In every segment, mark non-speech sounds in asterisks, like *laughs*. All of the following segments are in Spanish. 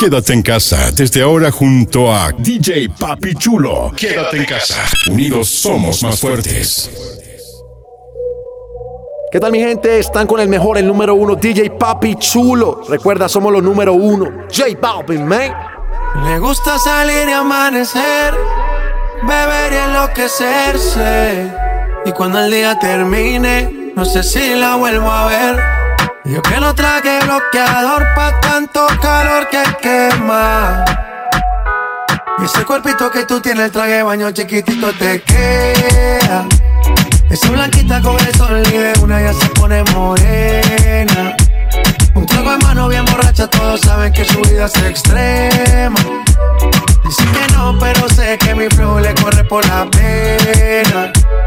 Quédate en casa desde ahora junto a DJ Papi Chulo. Quédate en casa. Unidos somos más fuertes. ¿Qué tal mi gente? Están con el mejor, el número uno, DJ Papi Chulo. Recuerda, somos los número uno. J Balvin, man. Le gusta salir y amanecer, beber y enloquecerse. Y cuando el día termine, no sé si la vuelvo a ver. Yo que no traje bloqueador pa' tanto calor que quema. Y ese cuerpito que tú tienes, el traje baño chiquitito te queda. Esa blanquita con el sol y una ya se pone morena. Un trago en mano bien borracha, todos saben que su vida es extrema. Dicen que no, pero sé que mi flow le corre por la pena.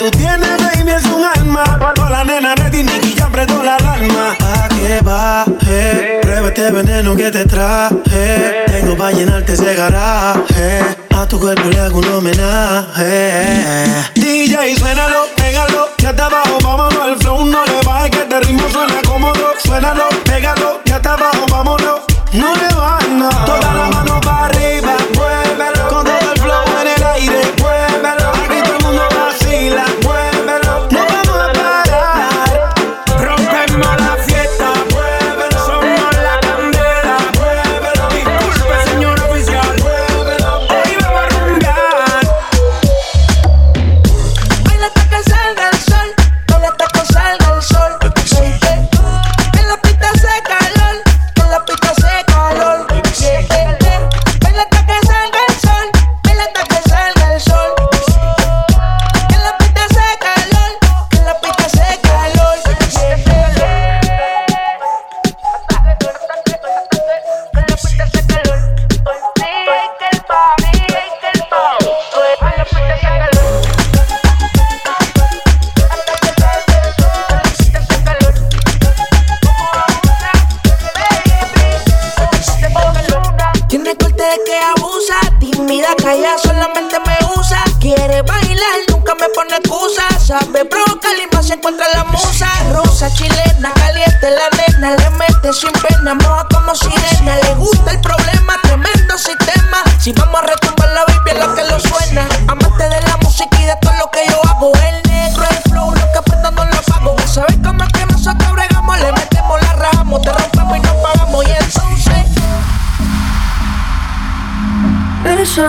Tú tienes, baby, es un alma. Con la nena ready, Nicky ya apretó la alarma. ¿A qué baje? Prueba este veneno que te traje. Tengo pa' llenarte ese garaje. A tu cuerpo le hago un homenaje. DJ, suénalo, pégalo. Ya está abajo, vámonos. El flow no le baje, que este ritmo suena cómodo. Suénalo, pégalo. Ya está abajo, vámonos. No le Ella solamente me usa, quiere bailar, nunca me pone excusa. Sabe broca, y más se encuentra la musa. Rosa chilena, caliente la nena, le mete sin pena, moja como sirena. Le gusta el problema, tremendo sistema. Si vamos a retumbar la Biblia, lo que lo suena. Amante de la música y de todo lo que yo hago. El negro, el flow, lo que apuestan no lo pago. Sabes cómo es que nosotros bregamos, le metemos, la rajamos, te rompemos y nos pagamos. Y entonces. Eso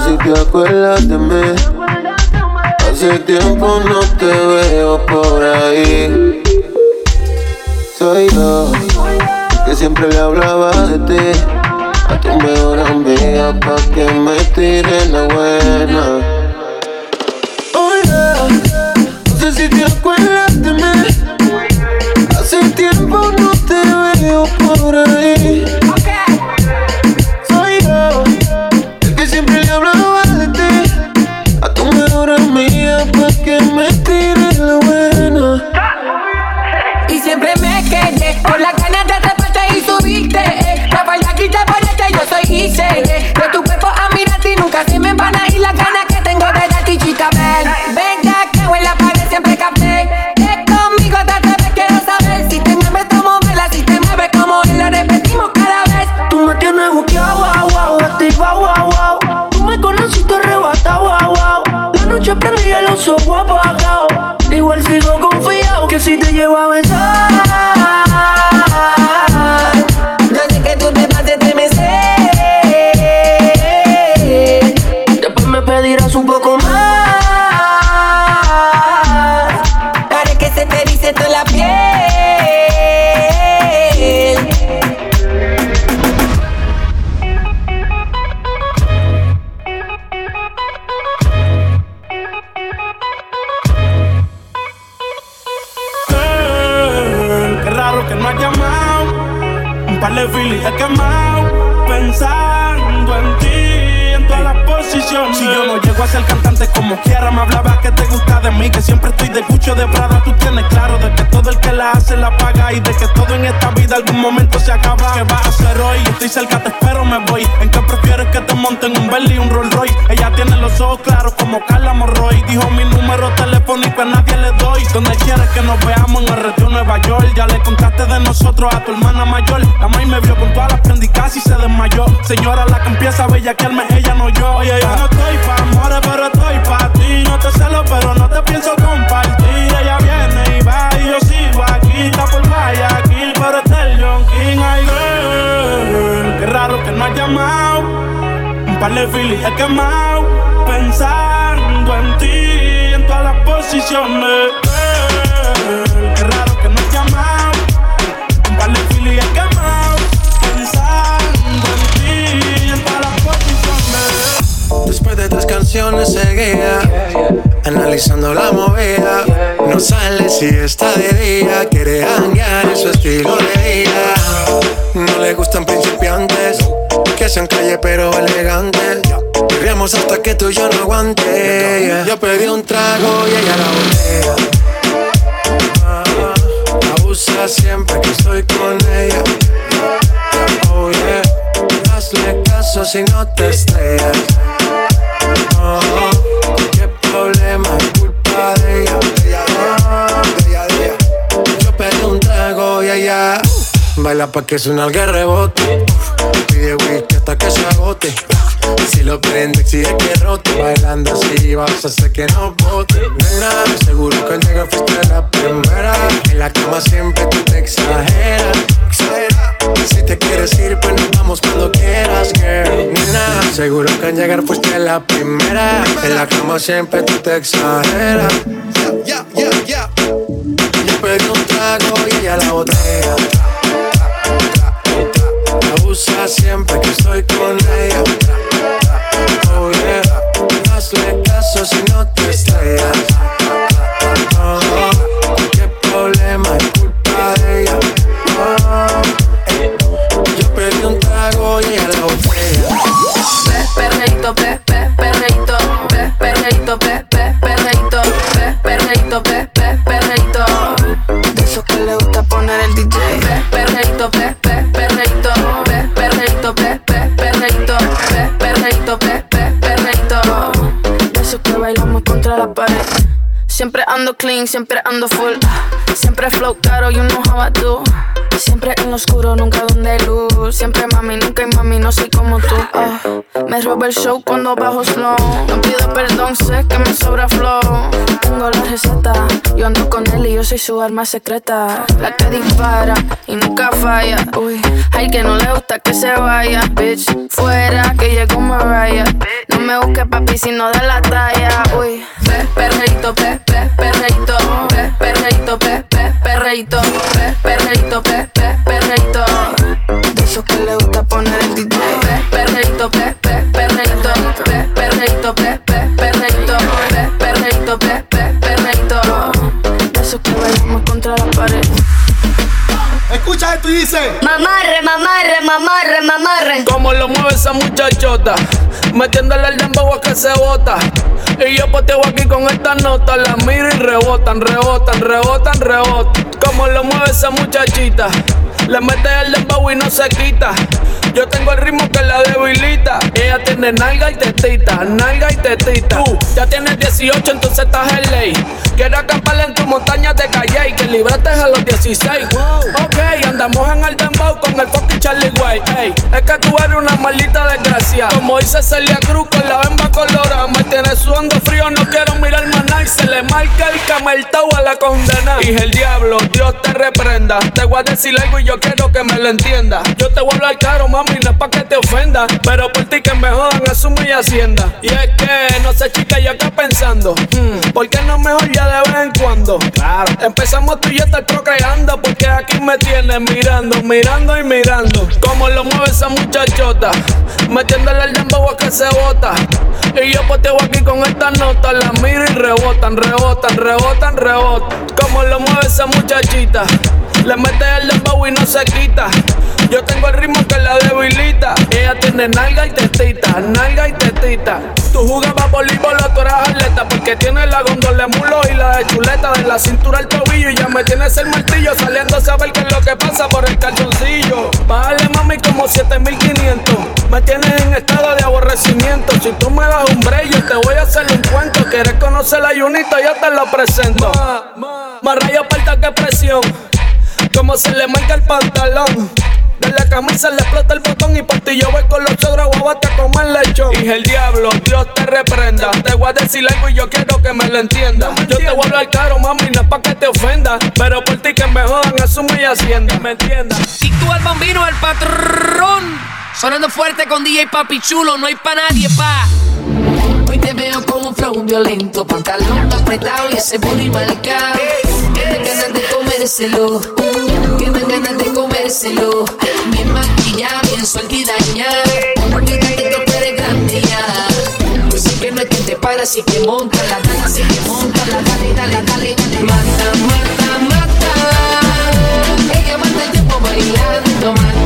si te acuerdas de mí. Hace tiempo no te veo por ahí. Soy yo, que siempre le hablaba de ti. A tu mejor amiga pa' que me tire la buena. Telefónico a nadie le doy. Donde quieres que nos veamos en el retiro Nueva York. Ya le contaste de nosotros a tu hermana mayor. La maíz me vio con todas las prendicas y se desmayó. Señora, la que empieza a bellaquearme, ella no yo. Oye, yo no estoy pa' amores, pero estoy pa' ti. No te celo, pero no te pienso compartir. Ella viene y va y yo sigo aquí. Está por Guayaquil, pero está el John King. Ay, girl, qué raro que no has llamado. Un par de filis he quemado. Pensando en posiciones. Girl, qué raro que no llamado. Un par de filis he quemado. Pensando en ti, en todas las posiciones. Después de tres canciones seguía Analizando la movida No sale si está de día Quiere hanguear en su estilo de vida No le gustan principiantes Que sean calle pero elegantes Corríamos hasta que tú y yo no aguante Yo pedí un trago y ella la botella Abusa siempre que estoy con ella Oh yeah Hazle caso si no te estrellas Oh, qué problema es culpa de ella. Yo pedí un trago y ella baila pa' que suena el rebote. Pide whisky hasta que se agote. Si lo prende, exige que rote. Bailando así vas a hacer que no bote. Nena, seguro que al llegar fuiste la primera. En la cama siempre tú te exageras. Si te quieres ir, pues nos vamos cuando quieras, girl. Nena, seguro que al llegar fuiste la primera. En la cama siempre tú te exageras. Yeah, yeah, yeah, Yo pedí un trago y ella la botella. Abusa siempre que estoy con ella. Oh yeah, hazle caso si no te estrellas. Siempre ando full. Siempre flow caro, you know how I do. Siempre en lo oscuro, nunca donde luz. Siempre mami, nunca hay mami, no soy como tú. Ah, me roba el show cuando bajo slow. No pido perdón, sé que me sobra flow. Tengo la receta, yo ando con él y yo soy su arma secreta. La que dispara y nunca falla. Uy, hay que no le gusta que se vaya. Bitch, fuera que llegó Mariah. No me busques papi si no da la talla. Uy, pe, perreito, pe, pe, perreito, pe, perreito, pe, pe, perreito, pe, perreito, pe, pe, perreito. De esos que le gusta poner el DJ. Pe, perreito, pe, pe, perreito, pe, perreito, pe, pe, perreito, pe, perreito, pe, pe, perreito. De esos que bailamos contra la pared. Escucha esto y dice. Mamarre, mamarre, mamarre, mamarre. Como lo mueve esa muchachota, metiéndole el dembow a que se bota. Y yo poteo aquí con esta nota, la miro y rebotan, rebotan, rebotan, rebotan. Como lo mueve esa muchachita, le mete el dembow y no se quita. Yo tengo el ritmo que la debilita. Ella tiene nalga y tetita, nalga y tetita. Tú ya tienes 18, entonces estás en ley. Quiero acampar en tu montaña de calle y que libraste a los 16. Ok, andamos en el dembow con el fucking Charlie Way. Ey, es que tú eres una maldita desgracia. Como dice Celia Cruz con la bemba colorada. Me tienes sudando frío, no quiero mirar más nada. Y se le marca el cameltao a la condena. Y el diablo, Dios te reprenda. Te voy a decir algo y yo quiero que me lo entienda. Yo te voy a hablar caro, mami, no es pa' que te ofenda. Pero por ti que me jodan, asume y hacienda. Y es que, no sé, chica, yo acá pensando. hmm, ¿Por qué no mejor ya de vez en cuando? Claro. Empezamos tú y yo estar procreando. Porque aquí me tienes mirando, mirando y mirando. Como lo mueve esa muchachota. Metiéndole el dembow a que se bota. Y yo poteo aquí con esta nota. La miro y rebotan, rebotan, rebotan, rebotan. Como lo mueve esa muchachita. Le mete el dembow y no se quita. Yo tengo el ritmo que la debilita. Ella tiene nalga y tetita, nalga y Tú jugabas voleibol tú eras atleta porque tienes la gondola de mulo y la de chuleta de la cintura al tobillo y ya me tienes el martillo saliendo a saber qué es lo que pasa por el calzoncillo. Bájale mami como 7500. Me tienes en estado de aborrecimiento. Si tú me das un brillo te voy a hacer un cuento. Quieres conocer la Junito, yo te lo presento. Más rayo aparta que presión. Como se le marca el pantalón. De la camisa le explota el botón y por ti yo voy con los ogros guabate a comer lechón. Y el diablo, Dios te reprenda. Te voy a decir algo y yo quiero que me lo entienda. yo te voy a hablar caro, mami, no es pa' que te ofenda. Pero por ti que me jodan, asume y hacienda, ¿me entiendas? Y tú el bambino, el patrón. Sonando fuerte con DJ Papi Chulo, no hay pa' nadie, pa. Hoy te veo con un flow violento, pantalón apretado y ese booty marcado. Que dan ganas de comérselo, que dan ganas de comérselo. Me maquilla bien suelta y dañada, porque tanto tú eres sí que no es que te para, sí que monta la gana, sí que monta la dale, dale, dale, dale. Mata, mata, mata. Ella mata el tiempo bailando, mata,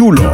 chulo.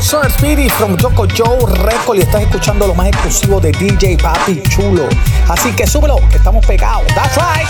Soy Speedy from Joko Joe Record y estás escuchando lo más exclusivo de DJ Papi Chulo. Así que súbelo, que estamos pegados. That's right.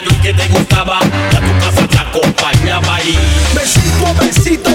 la que te gustaba, ya tu casa te acompañaba y besito besito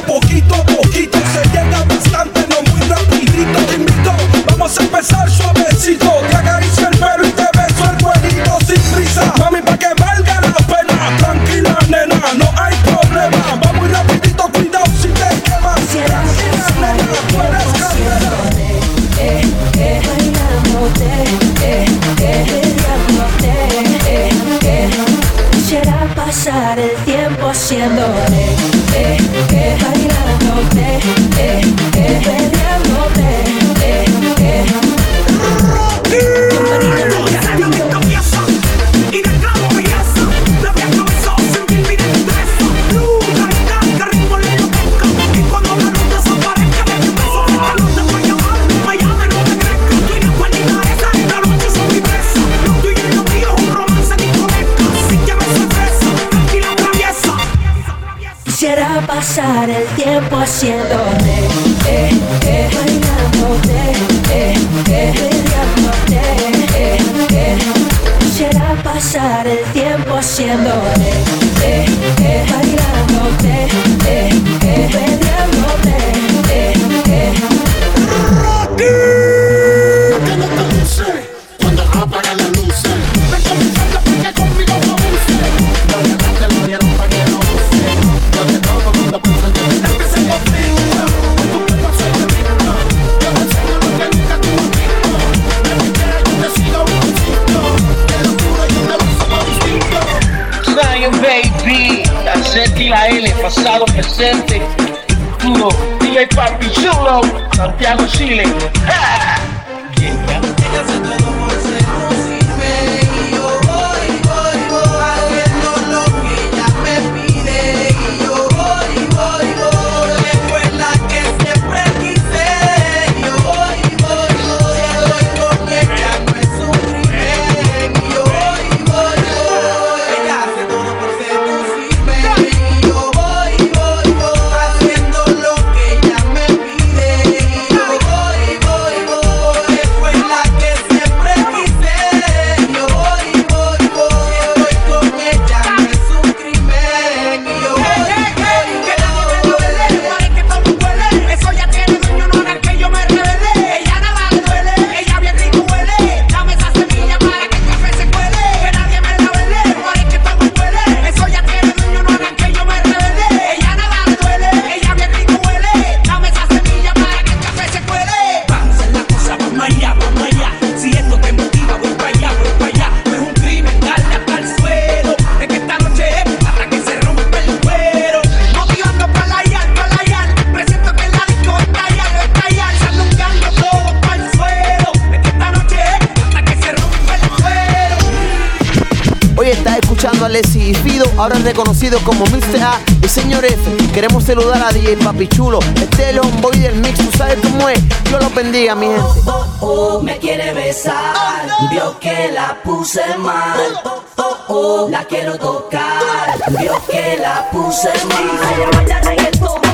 un adolescente duro, DJ Papi Chulo, Santiago Chile. ¡Hey! Estás escuchando a Leslie Fido, ahora es reconocido como Mr. A y señor F. Queremos saludar a DJ Papi Chulo. Este es el del mix, tú sabes cómo es. Dios los bendiga, mi gente. Oh, oh, oh me quiere besar. Oh. Vio que la puse mal. Oh, oh, la quiero tocar. Vio que la puse mal.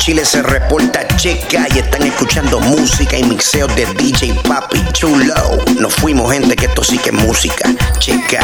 Chile se reporta checa y están escuchando música y mixeos de DJ Papi Chulo. Nos fuimos, gente, que esto sí que es música checa.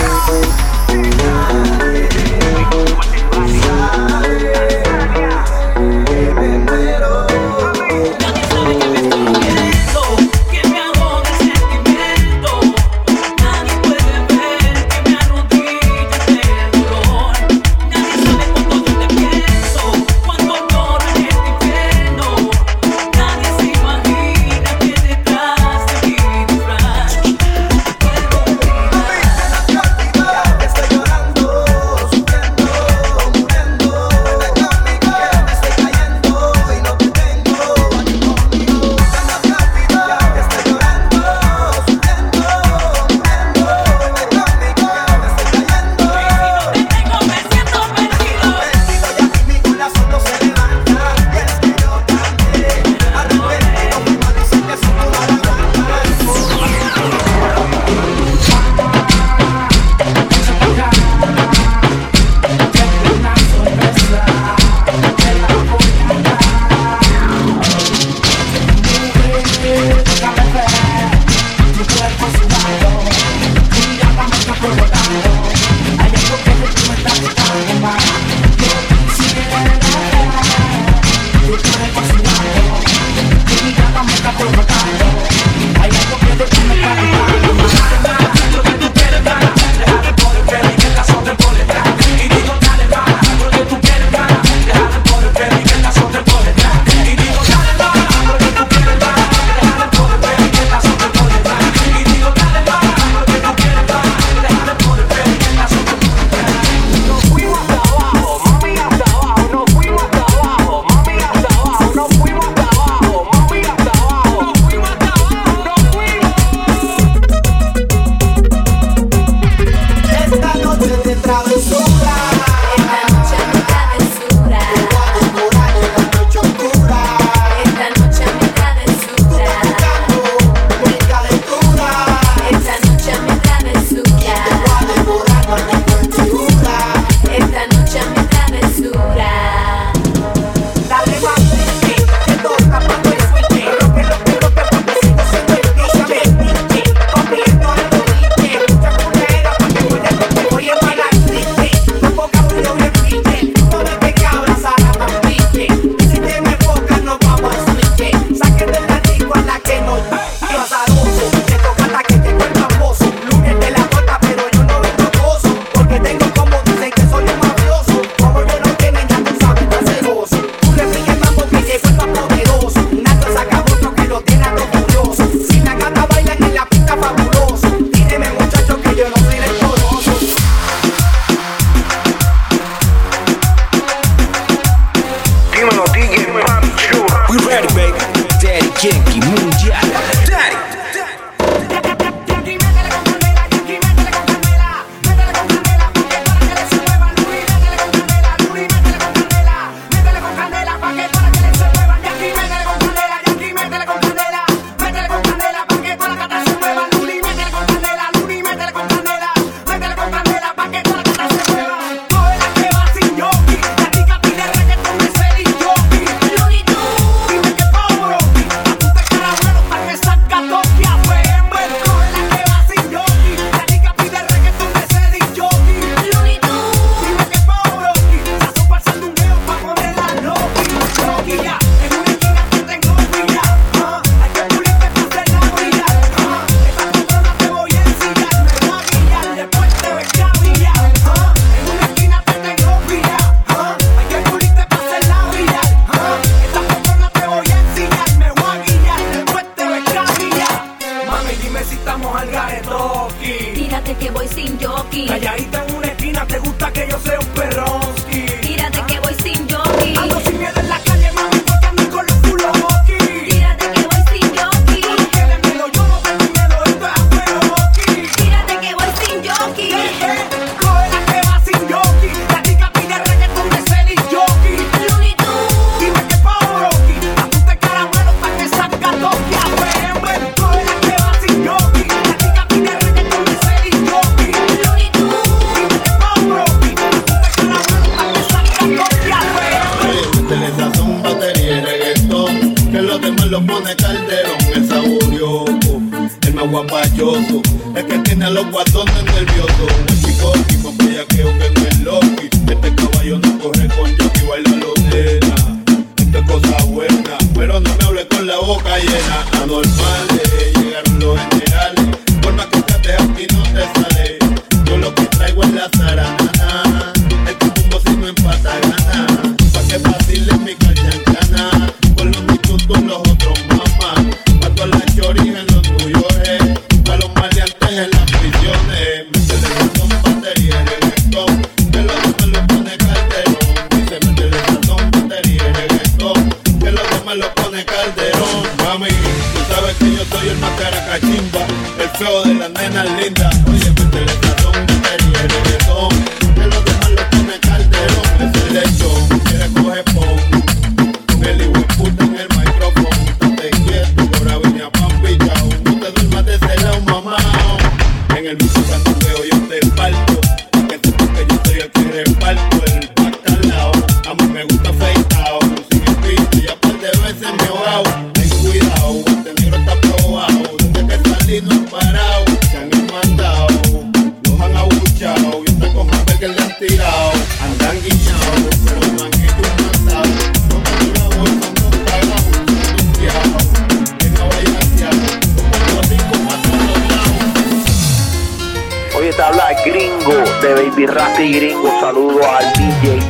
en el piso cuando veo yo te parto. Que tú que yo soy el que reparto. El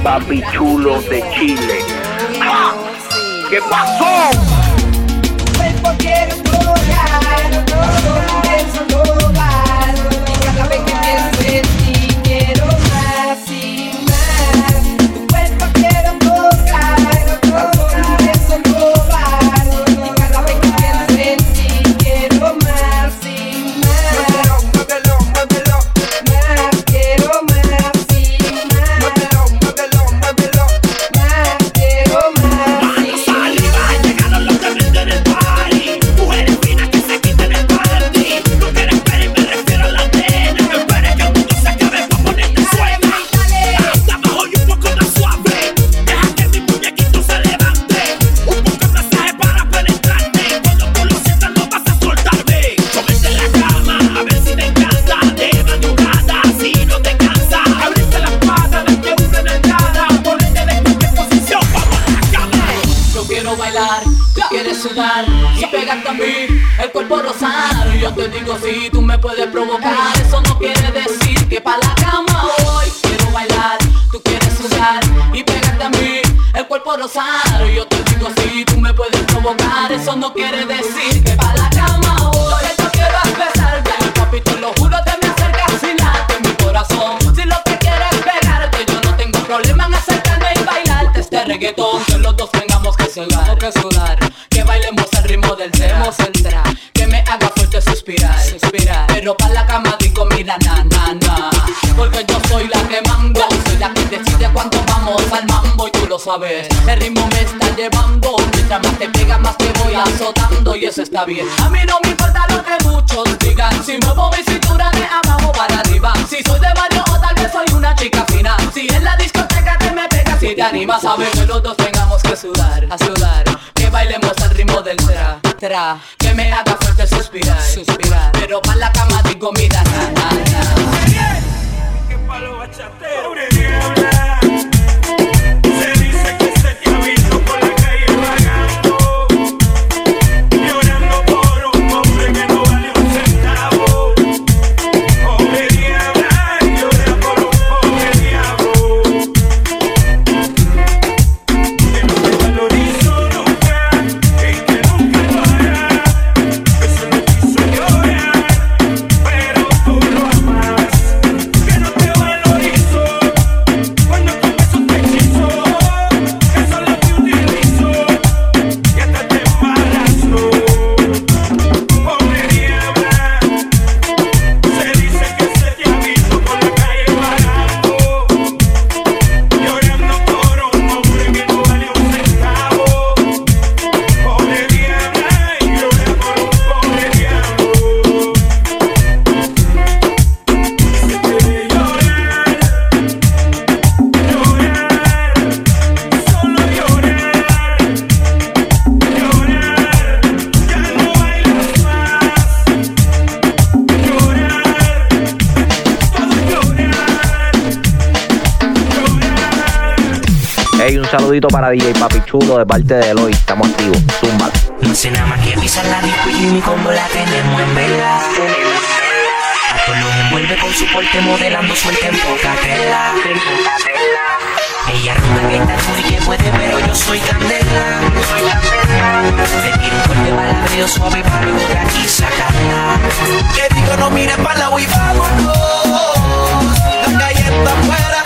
papi chulo de Chile. ¿Qué pasó? y pegarte a mí, el cuerpo rosado. Yo te digo si tú me puedes provocar. está bien. A mí no me importa lo que muchos digan. Si muevo mi cintura de abajo para arriba. Si soy de barrio o tal vez soy una chica fina. Si en la discoteca te me pegas y te animas, a ver que los dos tengamos que sudar, a sudar. Que bailemos al ritmo del tra, tra. Que me haga fuerte suspirar, suspirar. Pero pa' la cama digo, mira, na. saludito para DJ Papi Chulo de parte de Eloy. Estamos activos. Zumba. No sé nada más que pisar la disco y mi combo la tenemos en vela. A todos los envuelve con su porte modelando suerte en poca tela. Ella roba que está y que puede, pero yo soy candela. Soy candela. Te tiro un corte suave para luego de aquí sacarla. Que rico no mires para la y vámonos. La calle está afuera.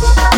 Thank you.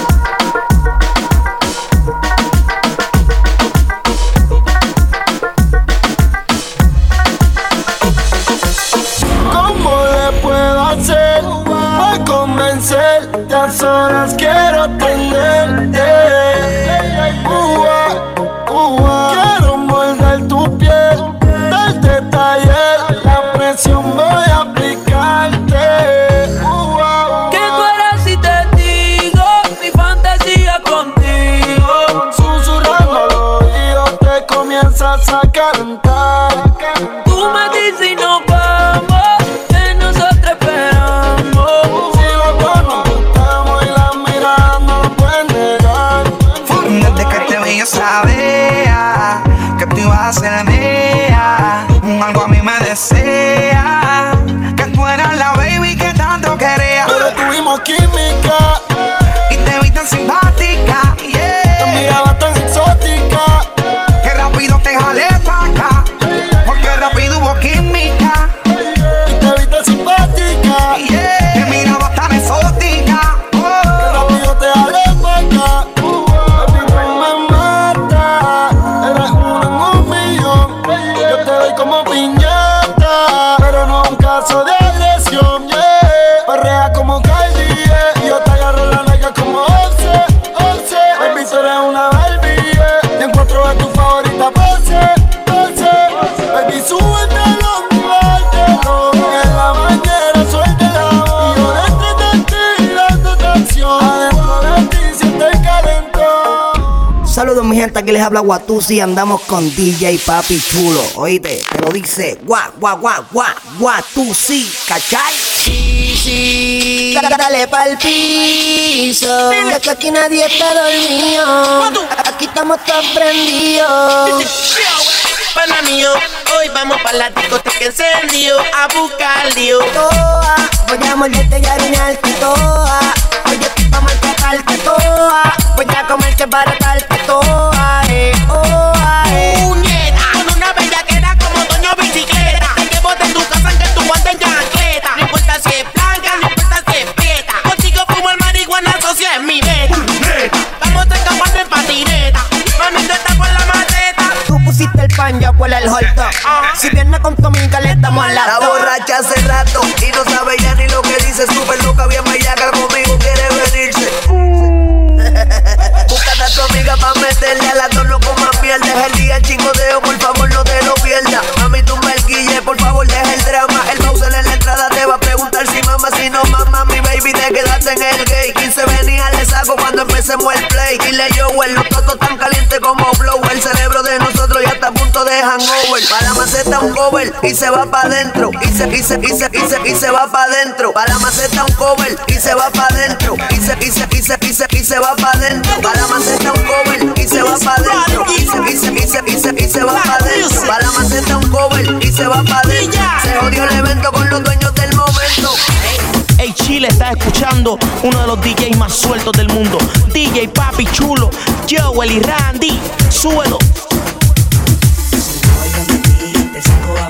Les habla Guatusi y andamos con DJ Papi Chulo. Oíste, te lo dice Gua, Gua, Gua, Gua, Guatusi, ¿cachai? Sí, sí, dale pa'l piso. Que aquí nadie está dormido. Aquí estamos todos prendidos. Pana mío, hoy vamos para la discoteca encendido a buscar lío. Toa, voy a morderte y ariñarte toa. Oye, vamos a sacarte toa. Voy a comerte para darte el pan, yo cuelo el holto. Si viene con tu amiga, le damos Está lado. borracha hace rato y no sabe ya ni lo que dice. Súper loca, bien bellaca conmigo, quiere venirse. *laughs* Búscate a tu amiga pa' meterle a la no comas mierda. Es el día chingodeo, por favor no te lo pierdas. Mami, tú me guille, por favor deja el drama. El Bowser en la entrada te va a preguntar si mamá, si no mamá, mi baby, te quedaste en el gay. 15 venía, le saco cuando empecemos el play. Dile yo, los totos tan calientes como de hangover. Para la maceta un cover y se va pa' adentro. Y se, y se, y se, y se, y se va pa' adentro. Para la maceta un cover y se va pa' adentro. Y se, y se, y se, y se, y se va pa' adentro. Para la maceta un cover y se va pa' adentro. Y se, y se, y se, y se, y se va pa' adentro. Para la maceta un cover y se va pa' adentro. Se jodió el evento con los dueños del momento. Hey Chile, estás escuchando uno de los DJs más sueltos del mundo. DJ Papi Chulo, Joel y Randy. Súbelo. Aprovechalo.